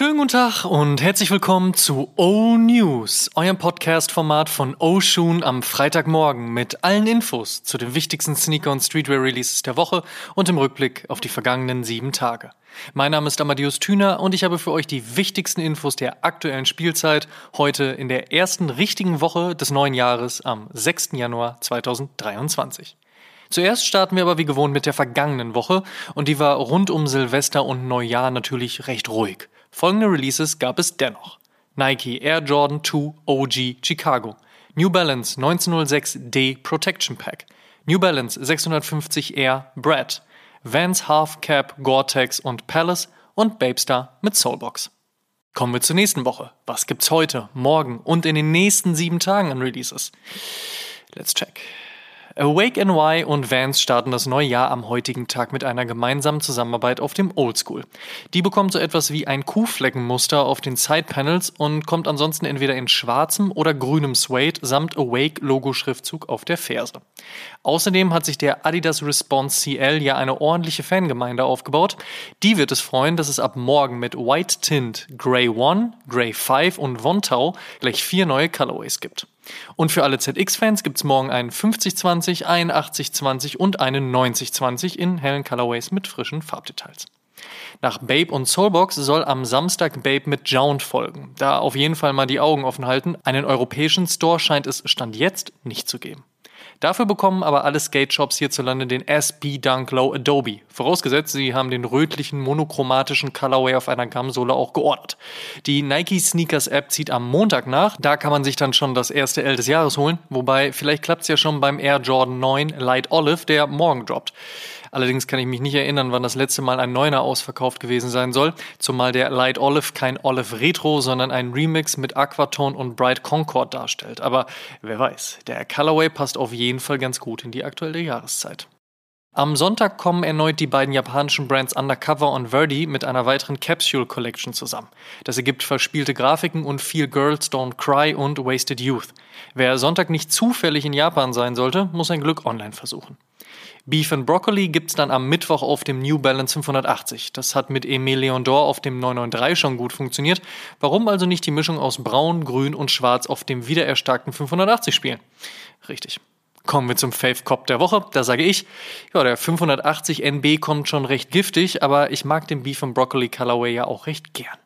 Schönen guten Tag und herzlich willkommen zu O News, eurem Podcast-Format von O Shoon am Freitagmorgen mit allen Infos zu den wichtigsten Sneaker- und Streetwear-Releases der Woche und im Rückblick auf die vergangenen sieben Tage. Mein Name ist Amadeus Thüner und ich habe für euch die wichtigsten Infos der aktuellen Spielzeit heute in der ersten richtigen Woche des neuen Jahres am 6. Januar 2023. Zuerst starten wir aber wie gewohnt mit der vergangenen Woche und die war rund um Silvester und Neujahr natürlich recht ruhig. Folgende Releases gab es dennoch. Nike Air Jordan 2 OG Chicago, New Balance 1906 D Protection Pack, New Balance 650 Air Brad, Vans Half Cap Gore-Tex und Palace und Babestar mit Soulbox. Kommen wir zur nächsten Woche. Was gibt's heute, morgen und in den nächsten sieben Tagen an Releases? Let's check. Awake NY und Vans starten das neue Jahr am heutigen Tag mit einer gemeinsamen Zusammenarbeit auf dem Oldschool. Die bekommt so etwas wie ein Kuhfleckenmuster auf den Sidepanels und kommt ansonsten entweder in schwarzem oder grünem Suede samt Awake-Logo-Schriftzug auf der Ferse. Außerdem hat sich der Adidas Response CL ja eine ordentliche Fangemeinde aufgebaut. Die wird es freuen, dass es ab morgen mit White Tint, Grey 1, Grey 5 und Wontau gleich vier neue Colorways gibt. Und für alle ZX-Fans gibt es morgen einen 5020, einen 8020 und einen 9020 in hellen Colorways mit frischen Farbdetails. Nach Babe und Soulbox soll am Samstag Babe mit Jound folgen. Da auf jeden Fall mal die Augen offen halten. Einen europäischen Store scheint es Stand jetzt nicht zu geben. Dafür bekommen aber alle Skate-Shops hierzulande den SB Dunk Low Adobe. Vorausgesetzt, sie haben den rötlichen monochromatischen Colorway auf einer Gamsohle auch geordert. Die Nike Sneakers App zieht am Montag nach. Da kann man sich dann schon das erste L des Jahres holen. Wobei, vielleicht klappt es ja schon beim Air Jordan 9 Light Olive, der morgen droppt. Allerdings kann ich mich nicht erinnern, wann das letzte Mal ein Neuner ausverkauft gewesen sein soll, zumal der Light Olive kein Olive Retro, sondern ein Remix mit Aquatone und Bright Concord darstellt. Aber wer weiß, der Colorway passt auf jeden Fall ganz gut in die aktuelle Jahreszeit. Am Sonntag kommen erneut die beiden japanischen Brands Undercover und Verdi mit einer weiteren Capsule Collection zusammen. Das ergibt verspielte Grafiken und viel Girls Don't Cry und Wasted Youth. Wer Sonntag nicht zufällig in Japan sein sollte, muss sein Glück online versuchen. Beef and Broccoli gibt's dann am Mittwoch auf dem New Balance 580. Das hat mit Emile Leon d'Or auf dem 993 schon gut funktioniert. Warum also nicht die Mischung aus Braun, Grün und Schwarz auf dem wiedererstarkten 580 spielen? Richtig. Kommen wir zum Fave Cop der Woche. Da sage ich, ja, der 580 NB kommt schon recht giftig, aber ich mag den Beef and Broccoli Colorway ja auch recht gern.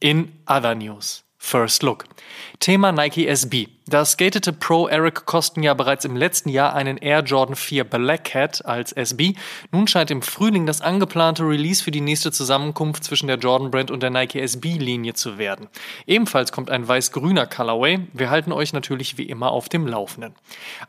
In other news. First Look. Thema Nike SB. Das skatete Pro Eric kosten ja bereits im letzten Jahr einen Air Jordan 4 Black Hat als SB. Nun scheint im Frühling das angeplante Release für die nächste Zusammenkunft zwischen der Jordan Brand und der Nike SB Linie zu werden. Ebenfalls kommt ein weiß-grüner Colorway. Wir halten euch natürlich wie immer auf dem Laufenden.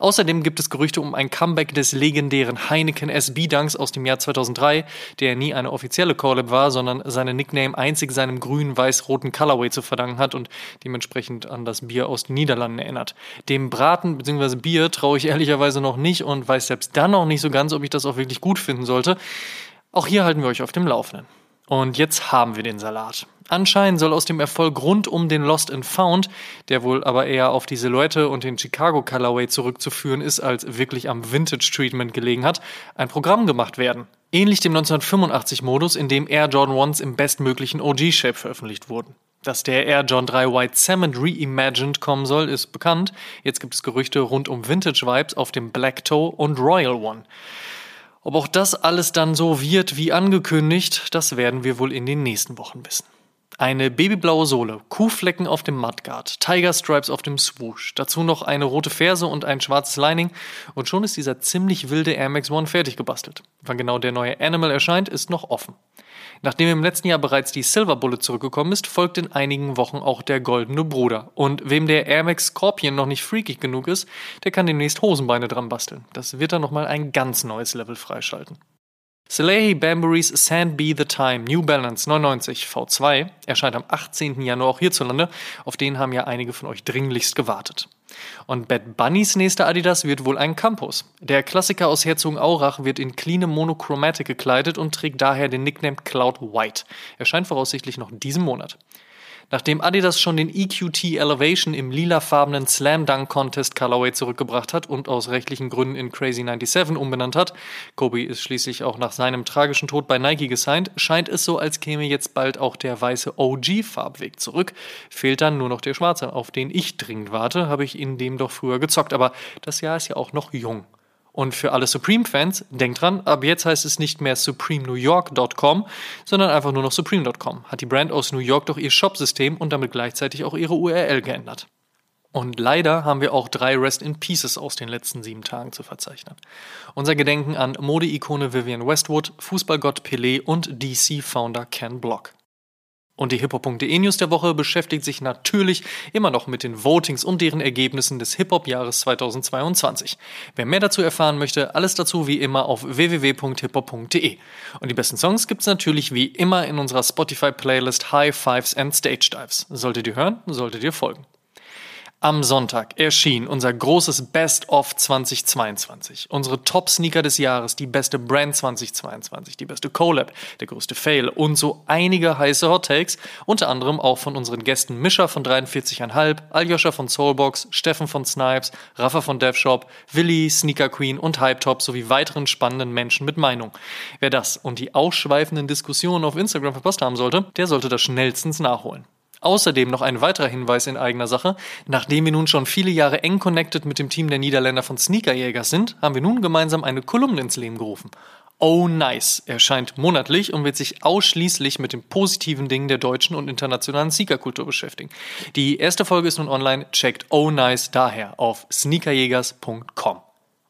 Außerdem gibt es Gerüchte um ein Comeback des legendären Heineken SB Dunks aus dem Jahr 2003, der nie eine offizielle Collab war, sondern seine Nickname einzig seinem grün-weiß-roten Colorway zu verdanken hat und dementsprechend an das Bier aus den Niederlanden erinnert. Dem Braten bzw. Bier traue ich ehrlicherweise noch nicht und weiß selbst dann noch nicht so ganz, ob ich das auch wirklich gut finden sollte. Auch hier halten wir euch auf dem Laufenden. Und jetzt haben wir den Salat. Anscheinend soll aus dem Erfolg rund um den Lost and Found, der wohl aber eher auf die Silhouette und den Chicago Colorway zurückzuführen ist, als wirklich am Vintage Treatment gelegen hat, ein Programm gemacht werden. Ähnlich dem 1985-Modus, in dem Air Jordan 1s im bestmöglichen OG-Shape veröffentlicht wurden. Dass der Air John 3 White Salmon reimagined kommen soll, ist bekannt. Jetzt gibt es Gerüchte rund um Vintage Vibes auf dem Black Toe und Royal One. Ob auch das alles dann so wird wie angekündigt, das werden wir wohl in den nächsten Wochen wissen. Eine babyblaue Sohle, Kuhflecken auf dem Mudguard, Tiger Stripes auf dem Swoosh, dazu noch eine rote Ferse und ein schwarzes Lining und schon ist dieser ziemlich wilde Air Max One fertig gebastelt. Wann genau der neue Animal erscheint, ist noch offen. Nachdem im letzten Jahr bereits die Silver Bullet zurückgekommen ist, folgt in einigen Wochen auch der Goldene Bruder. Und wem der Air Max Scorpion noch nicht freakig genug ist, der kann demnächst Hosenbeine dran basteln. Das wird dann nochmal ein ganz neues Level freischalten. Salehi Bambury's Sand Be the Time New Balance 99 V2 erscheint am 18. Januar auch hierzulande. Auf den haben ja einige von euch dringlichst gewartet. Und Bad Bunnys nächster Adidas wird wohl ein Campus. Der Klassiker aus Herzogenaurach wird in cleanem Monochromatic gekleidet und trägt daher den Nickname Cloud White. Erscheint voraussichtlich noch diesen Monat. Nachdem Adidas schon den EQT Elevation im lilafarbenen Slam Dunk Contest Colorway zurückgebracht hat und aus rechtlichen Gründen in Crazy 97 umbenannt hat, Kobe ist schließlich auch nach seinem tragischen Tod bei Nike gesigned, scheint es so, als käme jetzt bald auch der weiße OG-Farbweg zurück. Fehlt dann nur noch der schwarze, auf den ich dringend warte, habe ich in dem doch früher gezockt, aber das Jahr ist ja auch noch jung. Und für alle Supreme-Fans, denkt dran, ab jetzt heißt es nicht mehr supremenewyork.com, sondern einfach nur noch supreme.com. Hat die Brand aus New York doch ihr Shop-System und damit gleichzeitig auch ihre URL geändert. Und leider haben wir auch drei Rest in Pieces aus den letzten sieben Tagen zu verzeichnen. Unser Gedenken an Mode-Ikone Vivian Westwood, Fußballgott Pelé und DC-Founder Ken Block. Und die hiphop.de News der Woche beschäftigt sich natürlich immer noch mit den Votings und deren Ergebnissen des Hip-Hop-Jahres 2022. Wer mehr dazu erfahren möchte, alles dazu wie immer auf www.hiphop.de. Und die besten Songs gibt's natürlich wie immer in unserer Spotify-Playlist High Fives and Stage Dives. Solltet ihr hören, solltet ihr folgen. Am Sonntag erschien unser großes Best-of 2022. Unsere Top-Sneaker des Jahres, die beste Brand 2022, die beste Collab, der größte Fail und so einige heiße Hot Takes, unter anderem auch von unseren Gästen Mischa von 43,5, Aljoscha von Soulbox, Steffen von Snipes, Rafa von DevShop, Willi, Sneaker Queen und Hype Top sowie weiteren spannenden Menschen mit Meinung. Wer das und die ausschweifenden Diskussionen auf Instagram verpasst haben sollte, der sollte das schnellstens nachholen. Außerdem noch ein weiterer Hinweis in eigener Sache. Nachdem wir nun schon viele Jahre eng connected mit dem Team der Niederländer von Sneakerjägers sind, haben wir nun gemeinsam eine Kolumne ins Leben gerufen. Oh Nice erscheint monatlich und wird sich ausschließlich mit den positiven Dingen der deutschen und internationalen Sneakerkultur beschäftigen. Die erste Folge ist nun online. Checkt Oh Nice daher auf sneakerjägers.com.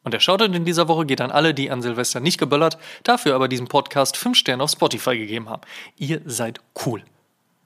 Und der Shoutout in dieser Woche geht an alle, die an Silvester nicht geböllert, dafür aber diesem Podcast 5 Sterne auf Spotify gegeben haben. Ihr seid cool.